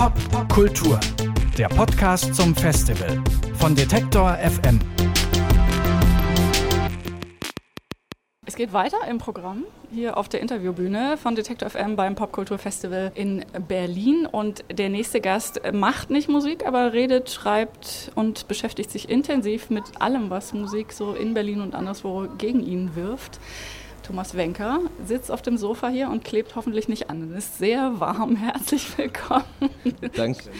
Pop Kultur, der Podcast zum Festival von Detektor FM. Es geht weiter im Programm hier auf der Interviewbühne von Detektor FM beim Popkulturfestival in Berlin. Und der nächste Gast macht nicht Musik, aber redet, schreibt und beschäftigt sich intensiv mit allem, was Musik so in Berlin und anderswo gegen ihn wirft. Thomas Wenker sitzt auf dem Sofa hier und klebt hoffentlich nicht an. Es ist sehr warm. Herzlich willkommen. Danke.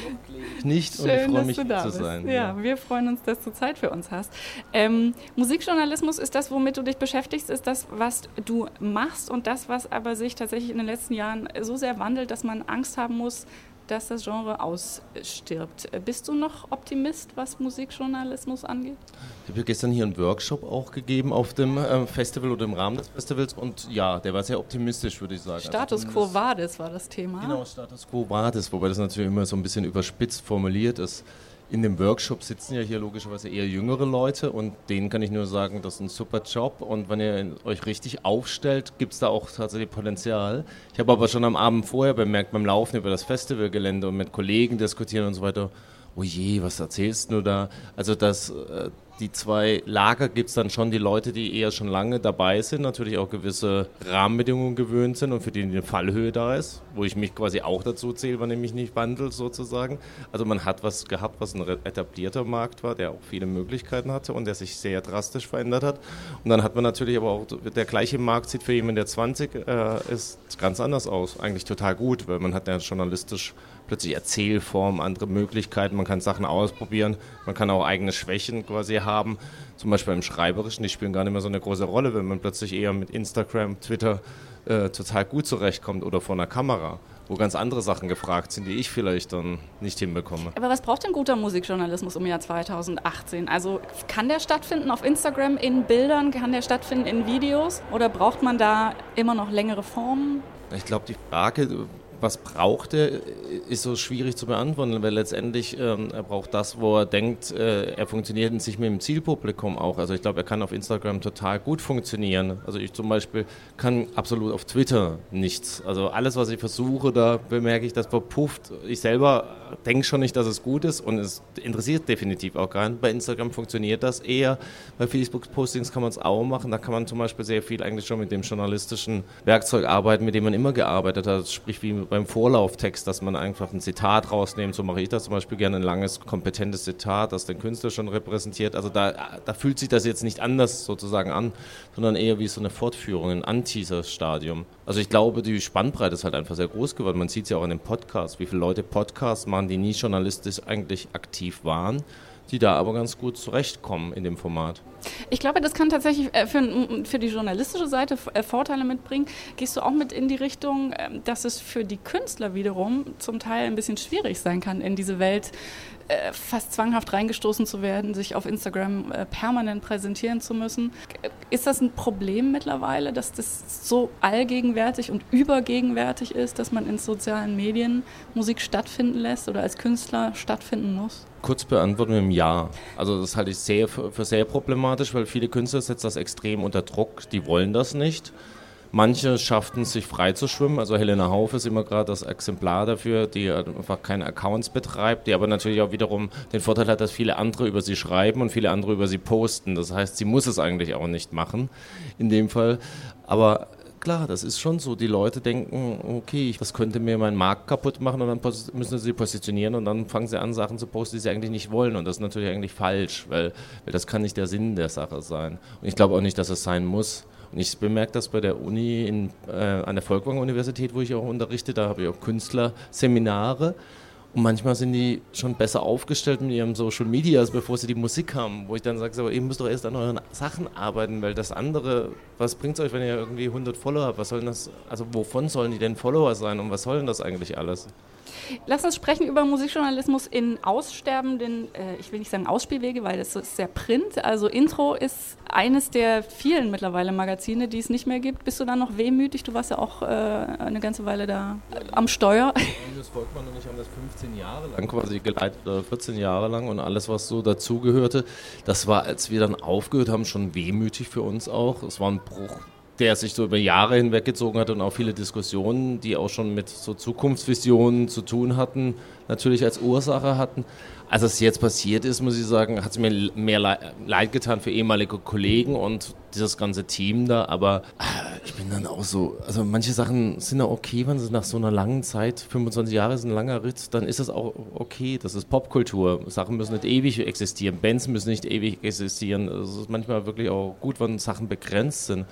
Nicht Schön, und ich freue mich du da zu bist. sein. Ja, ja, wir freuen uns, dass du Zeit für uns hast. Ähm, Musikjournalismus ist das, womit du dich beschäftigst, ist das, was du machst und das, was aber sich tatsächlich in den letzten Jahren so sehr wandelt, dass man Angst haben muss, dass das Genre ausstirbt. Bist du noch Optimist, was Musikjournalismus angeht? Ich habe gestern hier einen Workshop auch gegeben auf dem ähm, Festival oder im Rahmen des Festivals und ja, der war sehr optimistisch, würde ich sagen. Status also quo vadis war das Thema. Genau, Status quo vadis, wobei das natürlich immer so ein bisschen überspitzt formuliert ist in dem Workshop sitzen ja hier logischerweise eher jüngere Leute und denen kann ich nur sagen, das ist ein super Job und wenn ihr euch richtig aufstellt, gibt es da auch tatsächlich Potenzial. Ich habe aber schon am Abend vorher bemerkt, beim Laufen über das Festivalgelände und mit Kollegen diskutieren und so weiter, oh je, was erzählst du da? Also das, äh, die zwei Lager gibt es dann schon die Leute, die eher schon lange dabei sind, natürlich auch gewisse Rahmenbedingungen gewöhnt sind und für die eine Fallhöhe da ist, wo ich mich quasi auch dazu zähle, wenn ich mich nicht wandle sozusagen. Also man hat was gehabt, was ein etablierter Markt war, der auch viele Möglichkeiten hatte und der sich sehr drastisch verändert hat. Und dann hat man natürlich aber auch, der gleiche Markt sieht für jemanden, der 20 äh, ist, ganz anders aus. Eigentlich total gut, weil man hat ja journalistisch plötzlich Erzählformen, andere Möglichkeiten, man kann Sachen ausprobieren, man kann auch eigene Schwächen quasi haben. Zum Beispiel im Schreiberischen, die spielen gar nicht mehr so eine große Rolle, wenn man plötzlich eher mit Instagram, Twitter äh, total gut zurechtkommt oder vor einer Kamera wo ganz andere Sachen gefragt sind, die ich vielleicht dann nicht hinbekomme. Aber was braucht denn guter Musikjournalismus im Jahr 2018? Also kann der stattfinden auf Instagram in Bildern, kann der stattfinden in Videos oder braucht man da immer noch längere Formen? Ich glaube, die Frage, was braucht er, ist so schwierig zu beantworten, weil letztendlich ähm, er braucht das, wo er denkt, äh, er funktioniert in sich mit dem Zielpublikum auch. Also ich glaube, er kann auf Instagram total gut funktionieren. Also ich zum Beispiel kann absolut auf Twitter nichts. Also alles, was ich versuche, da bemerke ich, das verpufft. Ich selber denke schon nicht, dass es gut ist und es interessiert definitiv auch gar nicht. Bei Instagram funktioniert das eher. Bei Facebook-Postings kann man es auch machen. Da kann man zum Beispiel sehr viel eigentlich schon mit dem journalistischen Werkzeug arbeiten, mit dem man immer gearbeitet hat. Sprich wie beim Vorlauftext, dass man einfach ein Zitat rausnimmt. So mache ich das zum Beispiel gerne, ein langes, kompetentes Zitat, das den Künstler schon repräsentiert. Also da, da fühlt sich das jetzt nicht anders sozusagen an, sondern eher wie so eine Fortführung, ein Anteaser-Stadium. Also ich glaube, die Spannbreite ist halt einfach sehr groß geworden. Man sieht es ja auch in den Podcasts, wie viele Leute Podcasts machen, die nie journalistisch eigentlich aktiv waren die da aber ganz gut zurechtkommen in dem Format. Ich glaube, das kann tatsächlich äh, für, für die journalistische Seite äh, Vorteile mitbringen. Gehst du auch mit in die Richtung, ähm, dass es für die Künstler wiederum zum Teil ein bisschen schwierig sein kann, in diese Welt äh, fast zwanghaft reingestoßen zu werden, sich auf Instagram permanent präsentieren zu müssen? Ist das ein Problem mittlerweile, dass das so allgegenwärtig und übergegenwärtig ist, dass man in sozialen Medien Musik stattfinden lässt oder als Künstler stattfinden muss? Kurz beantworten mit einem Ja. Also das halte ich sehr für sehr problematisch, weil viele Künstler setzen das extrem unter Druck. Die wollen das nicht. Manche schafften es, sich frei zu schwimmen. Also Helena Hauf ist immer gerade das Exemplar dafür, die einfach keine Accounts betreibt, die aber natürlich auch wiederum den Vorteil hat, dass viele andere über sie schreiben und viele andere über sie posten. Das heißt, sie muss es eigentlich auch nicht machen in dem Fall. Aber klar, das ist schon so. Die Leute denken, okay, das könnte mir meinen Markt kaputt machen und dann müssen sie positionieren und dann fangen sie an, Sachen zu posten, die sie eigentlich nicht wollen. Und das ist natürlich eigentlich falsch, weil, weil das kann nicht der Sinn der Sache sein. Und ich glaube auch nicht, dass es sein muss. Und ich bemerke das bei der Uni in, äh, an der Volkwang-Universität, wo ich auch unterrichte, da habe ich auch Künstlerseminare. Und manchmal sind die schon besser aufgestellt mit ihren Social Medias, bevor sie die Musik haben. Wo ich dann sage, aber ihr müsst doch erst an euren Sachen arbeiten, weil das andere, was bringt es euch, wenn ihr irgendwie 100 Follower habt? Was sollen das, also wovon sollen die denn Follower sein und was soll denn das eigentlich alles? Lass uns sprechen über Musikjournalismus in aussterbenden, äh, ich will nicht sagen Ausspielwege, weil das ist sehr print. Also Intro ist eines der vielen mittlerweile Magazine, die es nicht mehr gibt. Bist du da noch wehmütig? Du warst ja auch äh, eine ganze Weile da am Steuer. Julius Volkmann und ich haben das 15 Jahre lang quasi geleitet, oder 14 Jahre lang und alles, was so dazugehörte. Das war, als wir dann aufgehört haben, schon wehmütig für uns auch. Es war ein Bruch der sich so über Jahre hinweggezogen hat und auch viele Diskussionen, die auch schon mit so Zukunftsvisionen zu tun hatten, natürlich als Ursache hatten. Als es jetzt passiert ist, muss ich sagen, hat es mir mehr leid getan für ehemalige Kollegen und dieses ganze Team da, aber äh, ich bin dann auch so, also manche Sachen sind ja okay, wenn sie nach so einer langen Zeit, 25 Jahre ist ein langer Ritt, dann ist das auch okay, das ist Popkultur. Sachen müssen nicht ewig existieren, Bands müssen nicht ewig existieren. Es ist manchmal wirklich auch gut, wenn Sachen begrenzt sind.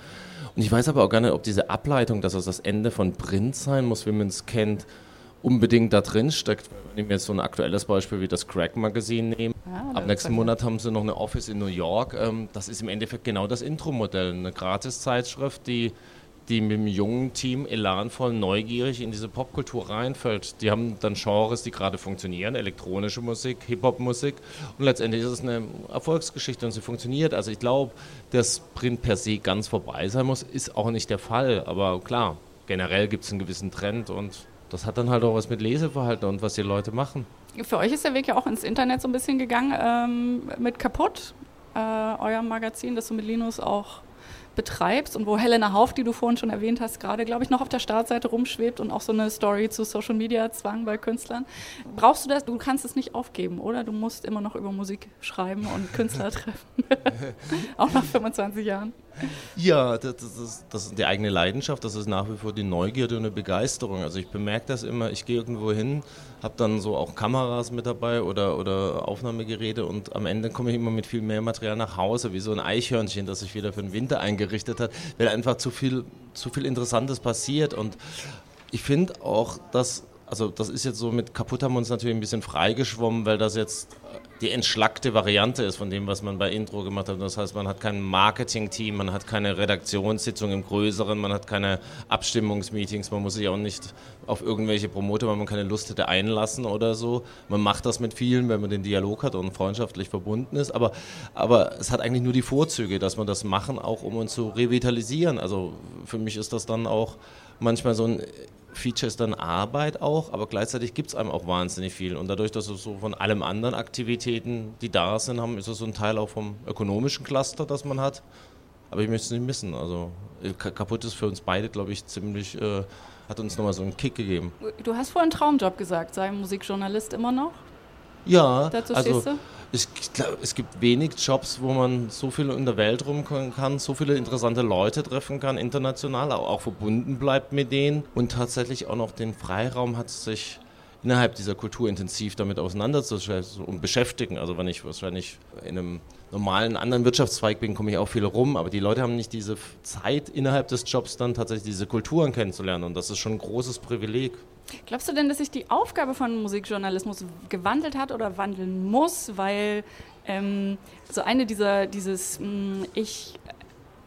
Und ich weiß aber auch gar nicht, ob diese Ableitung, dass es das Ende von Print sein muss, wie man es kennt, unbedingt da drin steckt. Wenn mir jetzt so ein aktuelles Beispiel wie das Crack Magazin nehme. Ah, Ab nächsten Monat haben sie noch eine Office in New York. Ähm, das ist im Endeffekt genau das Intro-Modell. Eine Gratis-Zeitschrift, die, die mit einem jungen Team elanvoll, neugierig in diese Popkultur reinfällt. Die haben dann Genres, die gerade funktionieren. Elektronische Musik, Hip-Hop-Musik. Und letztendlich ist es eine Erfolgsgeschichte und sie funktioniert. Also ich glaube, dass Print per se ganz vorbei sein muss, ist auch nicht der Fall. Aber klar, generell gibt es einen gewissen Trend und das hat dann halt auch was mit Leseverhalten und was die Leute machen. Für euch ist der Weg ja auch ins Internet so ein bisschen gegangen ähm, mit Kaputt, äh, eurem Magazin, das du mit Linus auch betreibst und wo Helena Hauf, die du vorhin schon erwähnt hast, gerade, glaube ich, noch auf der Startseite rumschwebt und auch so eine Story zu Social Media Zwang bei Künstlern. Brauchst du das? Du kannst es nicht aufgeben, oder? Du musst immer noch über Musik schreiben und Künstler treffen. auch nach 25 Jahren. Ja, das, das, das, ist die eigene Leidenschaft, das ist nach wie vor die Neugierde und eine Begeisterung. Also ich bemerke das immer, ich gehe irgendwo hin, habe dann so auch Kameras mit dabei oder, oder Aufnahmegeräte und am Ende komme ich immer mit viel mehr Material nach Hause, wie so ein Eichhörnchen, das sich wieder für den Winter eingerichtet hat, weil einfach zu viel, zu viel Interessantes passiert. Und ich finde auch, dass also das ist jetzt so mit kaputt haben wir uns natürlich ein bisschen freigeschwommen, weil das jetzt die entschlackte Variante ist von dem, was man bei Intro gemacht hat. Das heißt, man hat kein Marketing-Team, man hat keine Redaktionssitzung im Größeren, man hat keine Abstimmungsmeetings, man muss sich auch nicht auf irgendwelche Promoter, weil man keine Lust hätte, einlassen oder so. Man macht das mit vielen, wenn man den Dialog hat und freundschaftlich verbunden ist. Aber, aber es hat eigentlich nur die Vorzüge, dass man das machen, auch um uns zu revitalisieren. Also für mich ist das dann auch manchmal so ein Feature ist dann Arbeit auch, aber gleichzeitig gibt es einem auch wahnsinnig viel. Und dadurch, dass es so von allem anderen Aktivitäten, die da sind, haben, ist es so ein Teil auch vom ökonomischen Cluster, das man hat. Aber ich möchte es nicht missen. Also äh, kaputt ist für uns beide, glaube ich, ziemlich, äh, hat uns nochmal so einen Kick gegeben. Du hast vorhin Traumjob gesagt, sei Musikjournalist immer noch? Ja, Dazu also, du? Ich glaube, es gibt wenig Jobs, wo man so viel in der Welt rumkommen kann, so viele interessante Leute treffen kann, international, auch verbunden bleibt mit denen und tatsächlich auch noch den Freiraum hat, sich innerhalb dieser Kultur intensiv damit auseinanderzusetzen und beschäftigen. Also wenn ich wahrscheinlich in einem normalen anderen Wirtschaftszweig bin, komme ich auch viel rum, aber die Leute haben nicht diese Zeit innerhalb des Jobs dann tatsächlich diese Kulturen kennenzulernen und das ist schon ein großes Privileg. Glaubst du denn, dass sich die Aufgabe von Musikjournalismus gewandelt hat oder wandeln muss, weil ähm, so eine dieser, dieses, mh, hm, ich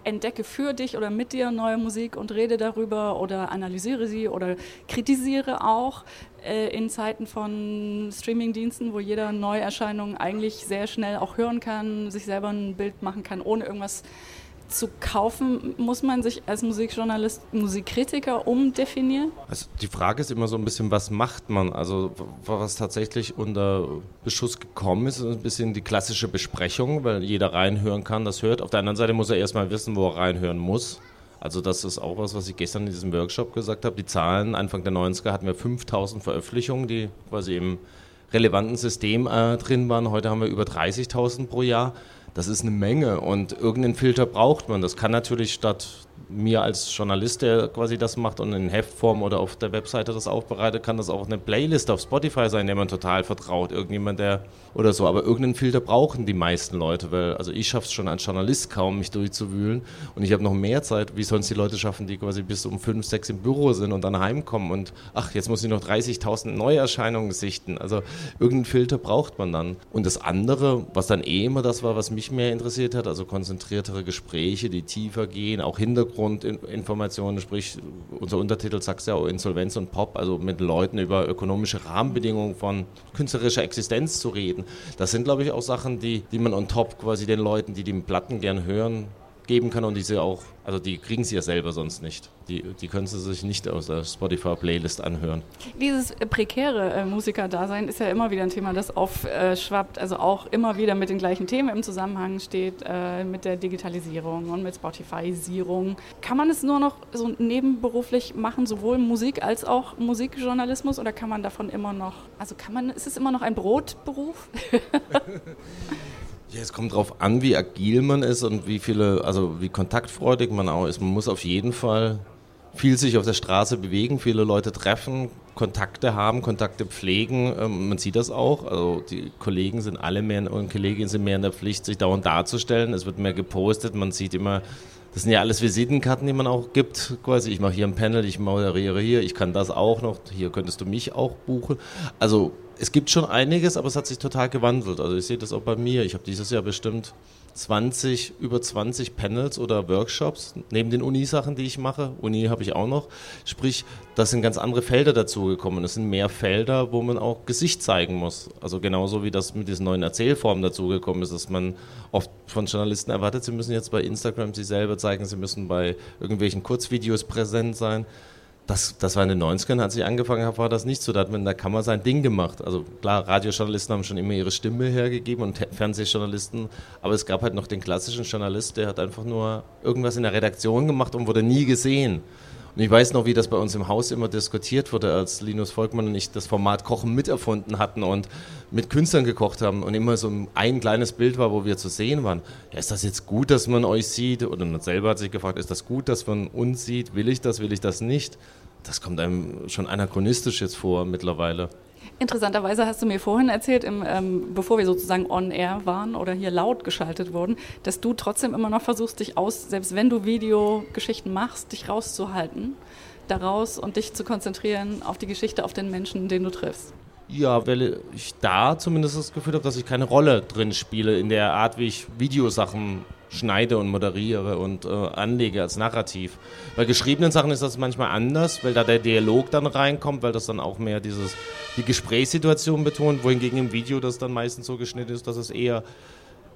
entdecke für dich oder mit dir neue Musik und rede darüber oder analysiere sie oder kritisiere auch äh, in Zeiten von Streamingdiensten, wo jeder Neuerscheinungen eigentlich sehr schnell auch hören kann, sich selber ein Bild machen kann, ohne irgendwas zu kaufen, muss man sich als Musikjournalist, Musikkritiker umdefinieren? Also die Frage ist immer so ein bisschen, was macht man? Also was tatsächlich unter Beschuss gekommen ist, ist ein bisschen die klassische Besprechung, weil jeder reinhören kann, das hört. Auf der anderen Seite muss er erstmal wissen, wo er reinhören muss. Also das ist auch was, was ich gestern in diesem Workshop gesagt habe. Die Zahlen, Anfang der 90er hatten wir 5000 Veröffentlichungen, die quasi im relevanten System äh, drin waren. Heute haben wir über 30.000 pro Jahr. Das ist eine Menge und irgendeinen Filter braucht man. Das kann natürlich statt mir als Journalist, der quasi das macht und in Heftform oder auf der Webseite das aufbereitet, kann das auch eine Playlist auf Spotify sein, der man total vertraut. Irgendjemand, der oder so. Aber irgendeinen Filter brauchen die meisten Leute, weil also ich schaffe es schon als Journalist kaum, mich durchzuwühlen. Und ich habe noch mehr Zeit. Wie sollen es die Leute schaffen, die quasi bis um fünf, sechs im Büro sind und dann heimkommen und ach, jetzt muss ich noch 30.000 Neuerscheinungen sichten. Also irgendeinen Filter braucht man dann. Und das andere, was dann eh immer das war, was mich mehr interessiert hat, also konzentriertere Gespräche, die tiefer gehen, auch Hintergrundinformationen, sprich unser Untertitel sagt ja auch Insolvenz und Pop, also mit Leuten über ökonomische Rahmenbedingungen von künstlerischer Existenz zu reden. Das sind, glaube ich, auch Sachen, die, die man on top quasi den Leuten, die die Platten gern hören, geben kann und diese auch, also die kriegen sie ja selber sonst nicht. Die, die können sie sich nicht aus der Spotify-Playlist anhören. Dieses prekäre äh, Musikerdasein ist ja immer wieder ein Thema, das aufschwappt, also auch immer wieder mit den gleichen Themen im Zusammenhang steht, äh, mit der Digitalisierung und mit Spotifyisierung. Kann man es nur noch so nebenberuflich machen, sowohl Musik als auch Musikjournalismus oder kann man davon immer noch, also kann man, ist es immer noch ein Brotberuf? Ja, es kommt darauf an, wie agil man ist und wie viele, also wie kontaktfreudig man auch ist. Man muss auf jeden Fall viel sich auf der Straße bewegen, viele Leute treffen, Kontakte haben, Kontakte pflegen. Ähm, man sieht das auch. Also die Kollegen sind alle mehr und Kolleginnen sind mehr in der Pflicht, sich dauernd darzustellen. Es wird mehr gepostet. Man sieht immer, das sind ja alles Visitenkarten, die man auch gibt. Quasi, ich mache hier ein Panel, ich moderiere hier, ich kann das auch noch. Hier könntest du mich auch buchen. Also es gibt schon einiges, aber es hat sich total gewandelt. Also ich sehe das auch bei mir. Ich habe dieses Jahr bestimmt 20, über 20 Panels oder Workshops neben den Uni-Sachen, die ich mache. Uni habe ich auch noch. Sprich, da sind ganz andere Felder dazugekommen. Es sind mehr Felder, wo man auch Gesicht zeigen muss. Also genauso wie das mit diesen neuen Erzählformen dazugekommen ist, dass man oft von Journalisten erwartet, sie müssen jetzt bei Instagram sich selber zeigen, sie müssen bei irgendwelchen Kurzvideos präsent sein das, das war in den 90ern, als ich angefangen habe, war das nicht so. Da hat man in der Kammer sein Ding gemacht. Also klar, Radiojournalisten haben schon immer ihre Stimme hergegeben und Fernsehjournalisten, aber es gab halt noch den klassischen Journalist, der hat einfach nur irgendwas in der Redaktion gemacht und wurde nie gesehen. Und ich weiß noch, wie das bei uns im Haus immer diskutiert wurde, als Linus Volkmann und ich das Format Kochen miterfunden hatten und mit Künstlern gekocht haben und immer so ein kleines Bild war, wo wir zu sehen waren. Ja, ist das jetzt gut, dass man euch sieht? Oder man selber hat sich gefragt, ist das gut, dass man uns sieht? Will ich das, will ich das nicht? Das kommt einem schon anachronistisch jetzt vor mittlerweile. Interessanterweise hast du mir vorhin erzählt, im, ähm, bevor wir sozusagen on air waren oder hier laut geschaltet wurden, dass du trotzdem immer noch versuchst, dich aus, selbst wenn du Videogeschichten machst, dich rauszuhalten daraus und dich zu konzentrieren auf die Geschichte, auf den Menschen, den du triffst. Ja, weil ich da zumindest das Gefühl habe, dass ich keine Rolle drin spiele in der Art, wie ich Videosachen schneide und moderiere und äh, anlege als Narrativ. Bei geschriebenen Sachen ist das manchmal anders, weil da der Dialog dann reinkommt, weil das dann auch mehr dieses, die Gesprächssituation betont, wohingegen im Video das dann meistens so geschnitten ist, dass es eher,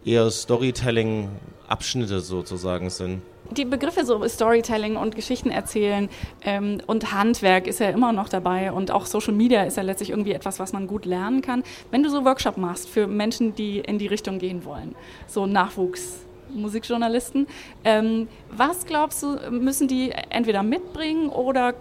eher Storytelling-Abschnitte sozusagen sind. Die Begriffe so Storytelling und Geschichten erzählen ähm, und Handwerk ist ja immer noch dabei und auch Social Media ist ja letztlich irgendwie etwas, was man gut lernen kann. Wenn du so Workshop machst für Menschen, die in die Richtung gehen wollen, so Nachwuchs Musikjournalisten. Ähm, was glaubst du, müssen die entweder mitbringen oder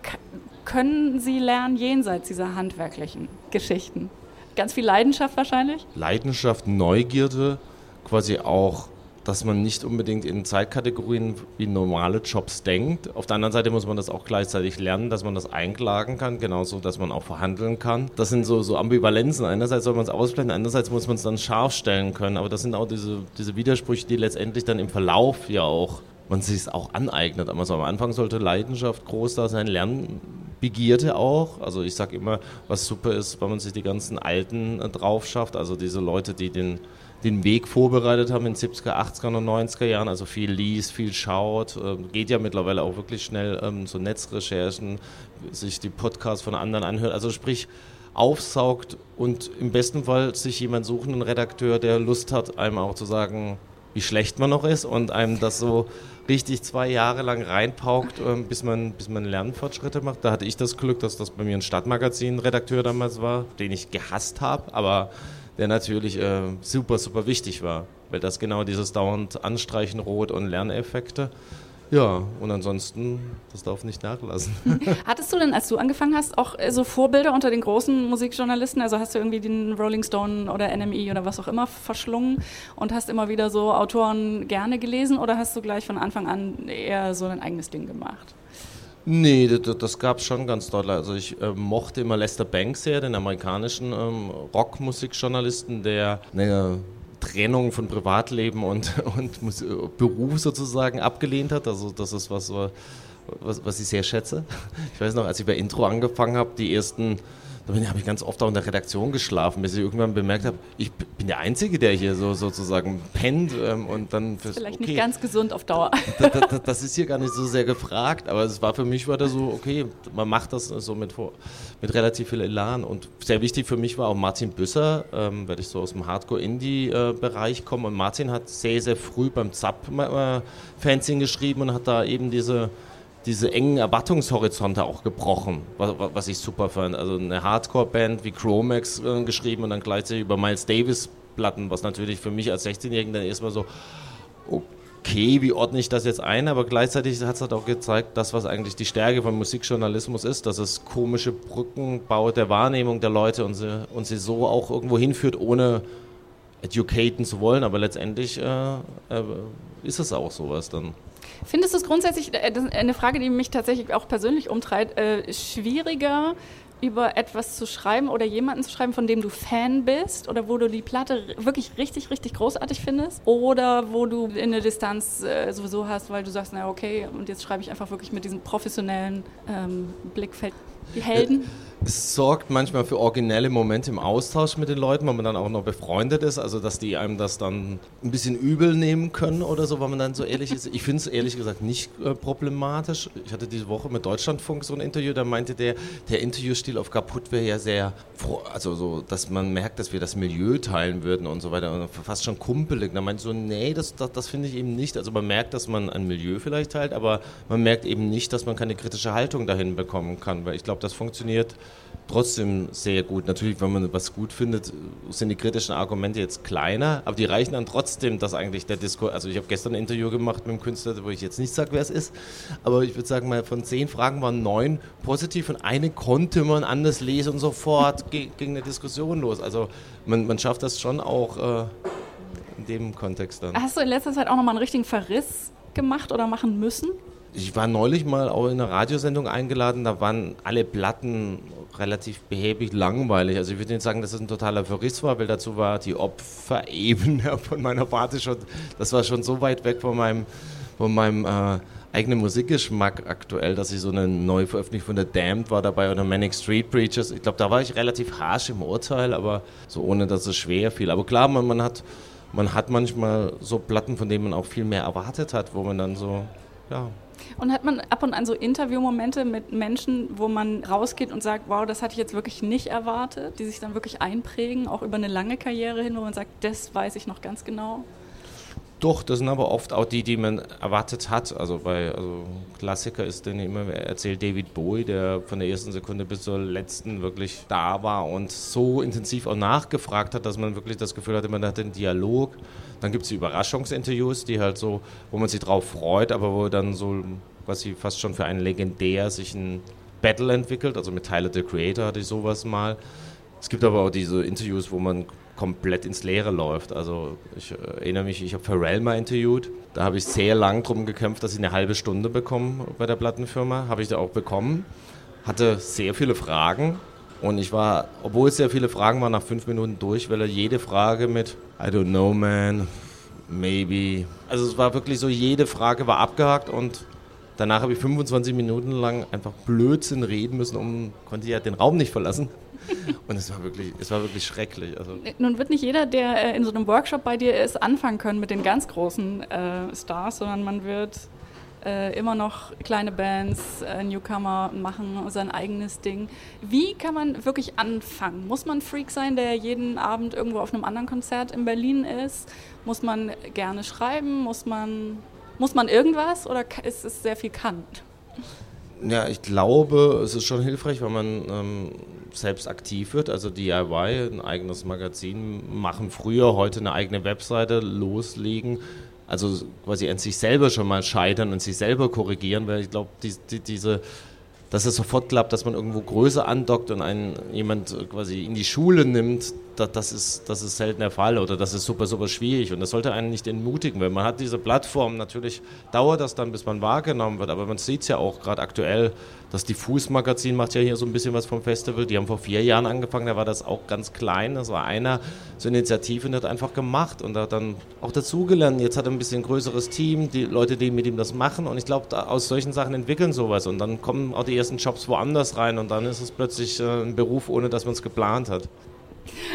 können sie lernen jenseits dieser handwerklichen Geschichten? Ganz viel Leidenschaft wahrscheinlich? Leidenschaft, Neugierde, quasi auch dass man nicht unbedingt in Zeitkategorien wie normale Jobs denkt. Auf der anderen Seite muss man das auch gleichzeitig lernen, dass man das einklagen kann, genauso, dass man auch verhandeln kann. Das sind so, so Ambivalenzen. Einerseits soll man es ausblenden, andererseits muss man es dann scharf stellen können. Aber das sind auch diese, diese Widersprüche, die letztendlich dann im Verlauf ja auch man sich es auch aneignet. Also am Anfang sollte Leidenschaft groß da sein, Lernbegierde auch. Also ich sage immer, was super ist, wenn man sich die ganzen Alten äh, drauf schafft, also diese Leute, die den den Weg vorbereitet haben in den 70er, 80er und 90er Jahren, also viel liest, viel schaut, ähm, geht ja mittlerweile auch wirklich schnell, ähm, so Netzrecherchen, sich die Podcasts von anderen anhört, also sprich aufsaugt und im besten Fall sich jemand suchen, einen Redakteur, der Lust hat, einem auch zu sagen, wie schlecht man noch ist und einem das so richtig zwei Jahre lang reinpaukt, ähm, bis man, bis man Lernfortschritte macht. Da hatte ich das Glück, dass das bei mir ein Stadtmagazin-Redakteur damals war, den ich gehasst habe, aber der natürlich äh, super, super wichtig war, weil das genau dieses dauernd Anstreichen Rot und Lerneffekte. Ja, und ansonsten, das darf nicht nachlassen. Hattest du denn, als du angefangen hast, auch äh, so Vorbilder unter den großen Musikjournalisten? Also hast du irgendwie den Rolling Stone oder NME oder was auch immer verschlungen und hast immer wieder so Autoren gerne gelesen oder hast du gleich von Anfang an eher so ein eigenes Ding gemacht? Nee, das, das gab es schon ganz doll. Also ich äh, mochte immer Lester Banks sehr, den amerikanischen ähm, Rockmusikjournalisten, der eine Trennung von Privatleben und, und Beruf sozusagen abgelehnt hat. Also das ist was, was, was ich sehr schätze. Ich weiß noch, als ich bei Intro angefangen habe, die ersten da habe ich ganz oft auch in der Redaktion geschlafen, bis ich irgendwann bemerkt habe, ich bin der Einzige, der hier so sozusagen pennt ähm, und dann fürs, Vielleicht okay, nicht ganz gesund auf Dauer. Das, das, das, ist hier gar nicht so sehr gefragt, aber es war für mich war da so, okay, man macht das so mit, mit relativ viel Elan. Und sehr wichtig für mich war auch Martin Büsser, ähm, weil ich so aus dem Hardcore-Indie-Bereich komme. Und Martin hat sehr, sehr früh beim ZAP-Fanzine geschrieben und hat da eben diese diese engen Erwartungshorizonte auch gebrochen, was, was ich super fand. Also eine Hardcore-Band wie Chromax äh, geschrieben und dann gleichzeitig über Miles Davis Platten, was natürlich für mich als 16-Jährigen dann erstmal so, okay, wie ordne ich das jetzt ein? Aber gleichzeitig hat es halt auch gezeigt, das, was eigentlich die Stärke von Musikjournalismus ist, dass es komische Brücken baut der Wahrnehmung der Leute und sie, und sie so auch irgendwo hinführt, ohne educaten zu wollen. Aber letztendlich äh, äh, ist es auch sowas dann. Findest du es grundsätzlich, äh, eine Frage, die mich tatsächlich auch persönlich umtreibt, äh, schwieriger über etwas zu schreiben oder jemanden zu schreiben, von dem du Fan bist oder wo du die Platte wirklich richtig, richtig großartig findest oder wo du in der Distanz äh, sowieso hast, weil du sagst, na okay, und jetzt schreibe ich einfach wirklich mit diesem professionellen ähm, Blickfeld die Helden? Es sorgt manchmal für originelle Momente im Austausch mit den Leuten, weil man dann auch noch befreundet ist, also dass die einem das dann ein bisschen übel nehmen können oder so, weil man dann so ehrlich ist. Ich finde es ehrlich gesagt nicht äh, problematisch. Ich hatte diese Woche mit Deutschlandfunk so ein Interview, da meinte der, der Interviewstil auf Kaputt wäre ja sehr, also so, dass man merkt, dass wir das Milieu teilen würden und so weiter und fast schon kumpelig. Da meinte so, nee, das, das, das finde ich eben nicht. Also man merkt, dass man ein Milieu vielleicht teilt, aber man merkt eben nicht, dass man keine kritische Haltung dahin bekommen kann, weil ich glaube, das funktioniert trotzdem sehr gut. Natürlich, wenn man was gut findet, sind die kritischen Argumente jetzt kleiner, aber die reichen dann trotzdem, dass eigentlich der Diskurs, also ich habe gestern ein Interview gemacht mit einem Künstler, wo ich jetzt nicht sage, wer es ist, aber ich würde sagen, mal von zehn Fragen waren neun positiv und eine konnte man anders lesen und sofort ging eine Diskussion los. Also man, man schafft das schon auch äh, in dem Kontext dann. Hast du in letzter Zeit auch nochmal einen richtigen Verriss gemacht oder machen müssen? Ich war neulich mal auch in einer Radiosendung eingeladen, da waren alle Platten relativ behäbig langweilig. Also ich würde nicht sagen, dass es ein totaler Verriss war, weil dazu war die Opferebene von meiner Party schon, das war schon so weit weg von meinem, von meinem äh, eigenen Musikgeschmack aktuell, dass ich so eine neue Veröffentlichung von The Damned war dabei oder Manic Street Preachers. Ich glaube, da war ich relativ harsch im Urteil, aber so ohne, dass es schwer fiel. Aber klar, man, man hat man hat manchmal so Platten, von denen man auch viel mehr erwartet hat, wo man dann so, ja, und hat man ab und an so Interviewmomente mit Menschen, wo man rausgeht und sagt, wow, das hatte ich jetzt wirklich nicht erwartet, die sich dann wirklich einprägen, auch über eine lange Karriere hin, wo man sagt, das weiß ich noch ganz genau? Doch, das sind aber oft auch die, die man erwartet hat. Also bei also Klassiker ist denn immer, erzählt David Bowie, der von der ersten Sekunde bis zur letzten wirklich da war und so intensiv auch nachgefragt hat, dass man wirklich das Gefühl hatte, man hat den Dialog. Dann gibt es die Überraschungsinterviews, die halt so, wo man sich drauf freut, aber wo dann so quasi fast schon für einen legendär sich ein Battle entwickelt. Also mit Tyler the Creator hatte ich sowas mal. Es gibt aber auch diese Interviews, wo man komplett ins Leere läuft. Also ich äh, erinnere mich, ich habe Pharrell mal interviewt. Da habe ich sehr lang drum gekämpft, dass ich eine halbe Stunde bekomme bei der Plattenfirma. Habe ich da auch bekommen. Hatte sehr viele Fragen. Und ich war, obwohl es sehr viele Fragen waren, nach fünf Minuten durch, weil er jede Frage mit I don't know, man, maybe. Also es war wirklich so, jede Frage war abgehakt und danach habe ich 25 Minuten lang einfach Blödsinn reden müssen, um konnte ja den Raum nicht verlassen. Und es war wirklich, es war wirklich schrecklich. Also Nun wird nicht jeder, der äh, in so einem Workshop bei dir ist, anfangen können mit den ganz großen äh, Stars, sondern man wird äh, immer noch kleine Bands, äh, Newcomer machen sein eigenes Ding. Wie kann man wirklich anfangen? Muss man Freak sein, der jeden Abend irgendwo auf einem anderen Konzert in Berlin ist? Muss man gerne schreiben? Muss man, muss man irgendwas oder ist es sehr viel kann? Ja, ich glaube, es ist schon hilfreich, wenn man ähm, selbst aktiv wird, also DIY, ein eigenes Magazin machen, früher, heute eine eigene Webseite loslegen, also quasi an sich selber schon mal scheitern und sich selber korrigieren, weil ich glaube, die, die, diese, dass es sofort klappt, dass man irgendwo größer andockt und einen jemand quasi in die Schule nimmt, das, das, ist, das ist selten der Fall oder das ist super, super schwierig und das sollte einen nicht entmutigen, weil man hat diese Plattform, natürlich dauert das dann, bis man wahrgenommen wird, aber man sieht es ja auch gerade aktuell, das Diffus-Magazin macht ja hier so ein bisschen was vom Festival, die haben vor vier Jahren angefangen, da war das auch ganz klein, das war einer, so eine Initiative und hat einfach gemacht und hat dann auch dazugelernt, jetzt hat er ein bisschen größeres Team, die Leute, die mit ihm das machen und ich glaube, aus solchen Sachen entwickeln sowas und dann kommen auch die ersten Jobs woanders rein und dann ist es plötzlich äh, ein Beruf, ohne dass man es geplant hat.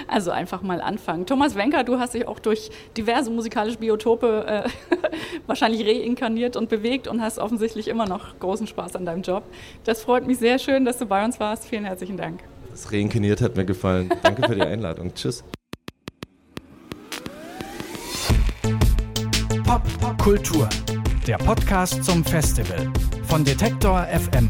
Also einfach mal anfangen. Thomas Wenker, du hast dich auch durch diverse musikalische Biotope äh, wahrscheinlich reinkarniert und bewegt und hast offensichtlich immer noch großen Spaß an deinem Job. Das freut mich sehr schön, dass du bei uns warst. Vielen herzlichen Dank. Das Reinkarniert hat mir gefallen. Danke für die Einladung. Tschüss. Pop Kultur, der Podcast zum Festival von Detektor FM.